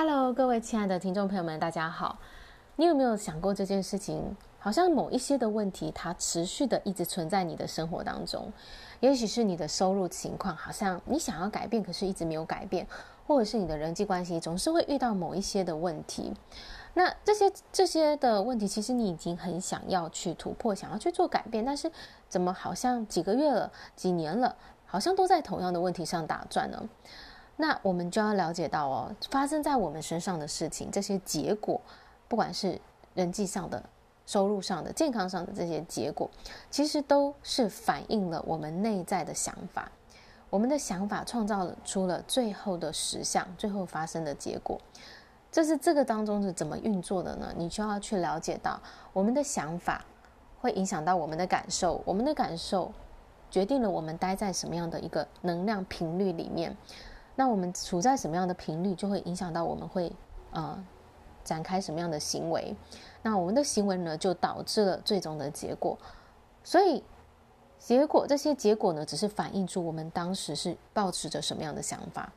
Hello，各位亲爱的听众朋友们，大家好。你有没有想过这件事情？好像某一些的问题，它持续的一直存在你的生活当中。也许是你的收入情况，好像你想要改变，可是一直没有改变；或者是你的人际关系总是会遇到某一些的问题。那这些这些的问题，其实你已经很想要去突破，想要去做改变，但是怎么好像几个月了、几年了，好像都在同样的问题上打转呢？那我们就要了解到哦，发生在我们身上的事情，这些结果，不管是人际上的、收入上的、健康上的这些结果，其实都是反映了我们内在的想法。我们的想法创造了出了最后的实相，最后发生的结果。这是这个当中是怎么运作的呢？你就要去了解到，我们的想法会影响到我们的感受，我们的感受决定了我们待在什么样的一个能量频率里面。那我们处在什么样的频率，就会影响到我们会呃展开什么样的行为。那我们的行为呢，就导致了最终的结果。所以结果这些结果呢，只是反映出我们当时是抱持着什么样的想法。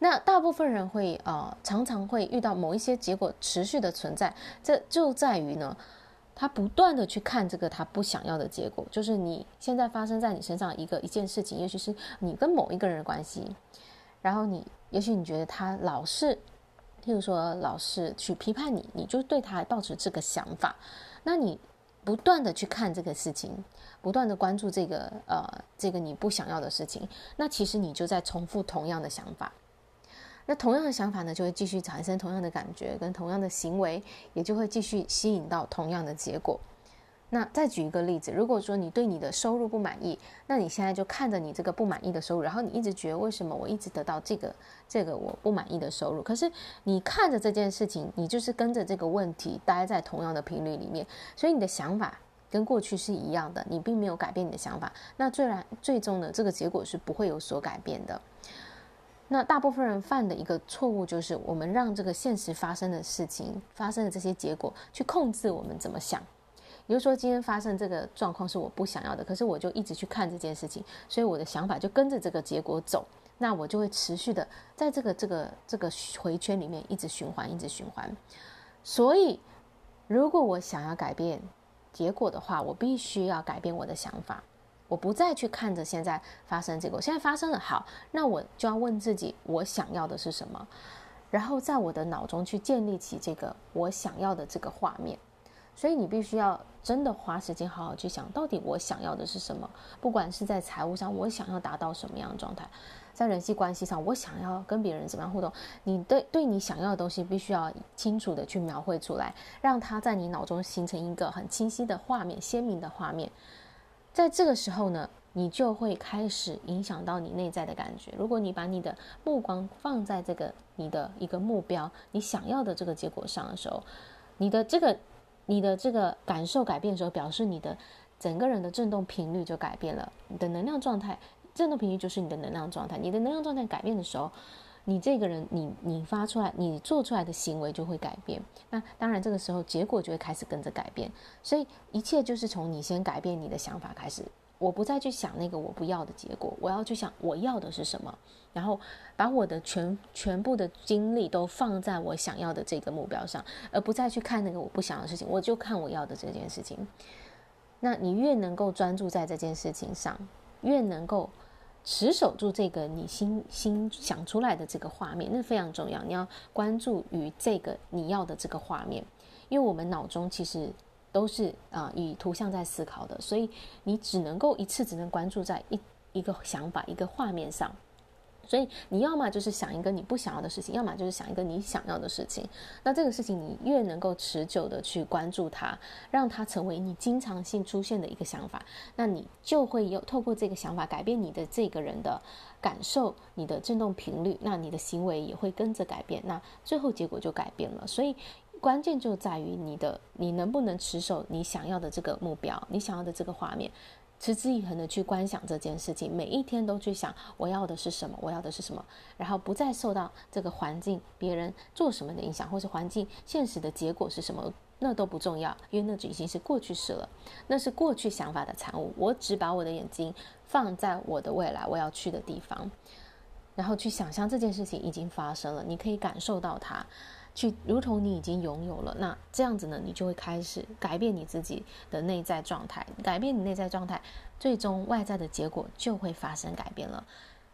那大部分人会呃常常会遇到某一些结果持续的存在，这就在于呢，他不断的去看这个他不想要的结果，就是你现在发生在你身上一个一件事情，也许是你跟某一个人的关系。然后你，也许你觉得他老是，譬如说老是去批判你，你就对他抱持这个想法。那你不断的去看这个事情，不断的关注这个呃这个你不想要的事情，那其实你就在重复同样的想法。那同样的想法呢，就会继续产生同样的感觉跟同样的行为，也就会继续吸引到同样的结果。那再举一个例子，如果说你对你的收入不满意，那你现在就看着你这个不满意的收入，然后你一直觉得为什么我一直得到这个这个我不满意的收入？可是你看着这件事情，你就是跟着这个问题待在同样的频率里面，所以你的想法跟过去是一样的，你并没有改变你的想法。那最然最终呢，这个结果是不会有所改变的。那大部分人犯的一个错误就是，我们让这个现实发生的事情发生的这些结果去控制我们怎么想。比如说，今天发生这个状况是我不想要的，可是我就一直去看这件事情，所以我的想法就跟着这个结果走，那我就会持续的在这个这个这个回圈里面一直循环，一直循环。所以，如果我想要改变结果的话，我必须要改变我的想法，我不再去看着现在发生这个，现在发生了，好，那我就要问自己，我想要的是什么，然后在我的脑中去建立起这个我想要的这个画面。所以你必须要真的花时间好好去想，到底我想要的是什么？不管是在财务上，我想要达到什么样的状态；在人际关系上，我想要跟别人怎么样互动？你对对你想要的东西，必须要清楚的去描绘出来，让它在你脑中形成一个很清晰的画面、鲜明的画面。在这个时候呢，你就会开始影响到你内在的感觉。如果你把你的目光放在这个你的一个目标、你想要的这个结果上的时候，你的这个。你的这个感受改变的时候，表示你的整个人的振动频率就改变了，你的能量状态，振动频率就是你的能量状态。你的能量状态改变的时候，你这个人，你你发出来，你做出来的行为就会改变。那当然，这个时候结果就会开始跟着改变。所以一切就是从你先改变你的想法开始。我不再去想那个我不要的结果，我要去想我要的是什么，然后把我的全全部的精力都放在我想要的这个目标上，而不再去看那个我不想的事情，我就看我要的这件事情。那你越能够专注在这件事情上，越能够持守住这个你心心想出来的这个画面，那非常重要。你要关注于这个你要的这个画面，因为我们脑中其实。都是啊、以图像在思考的，所以你只能够一次只能关注在一一个想法、一个画面上。所以你要么就是想一个你不想要的事情，要么就是想一个你想要的事情。那这个事情你越能够持久的去关注它，让它成为你经常性出现的一个想法，那你就会有透过这个想法改变你的这个人的感受，你的振动频率，那你的行为也会跟着改变，那最后结果就改变了。所以。关键就在于你的，你能不能持守你想要的这个目标，你想要的这个画面，持之以恒的去观想这件事情，每一天都去想我要的是什么，我要的是什么，然后不再受到这个环境、别人做什么的影响，或是环境现实的结果是什么，那都不重要，因为那已经是过去式了，那是过去想法的产物。我只把我的眼睛放在我的未来，我要去的地方。然后去想象这件事情已经发生了，你可以感受到它，去如同你已经拥有了。那这样子呢，你就会开始改变你自己的内在状态，改变你内在状态，最终外在的结果就会发生改变了。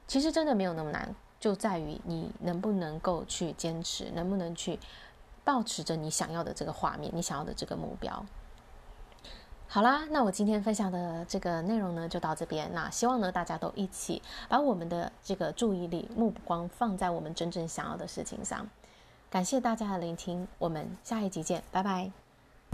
其实真的没有那么难，就在于你能不能够去坚持，能不能去保持着你想要的这个画面，你想要的这个目标。好啦，那我今天分享的这个内容呢，就到这边。那希望呢，大家都一起把我们的这个注意力、目光放在我们真正想要的事情上。感谢大家的聆听，我们下一集见，拜拜。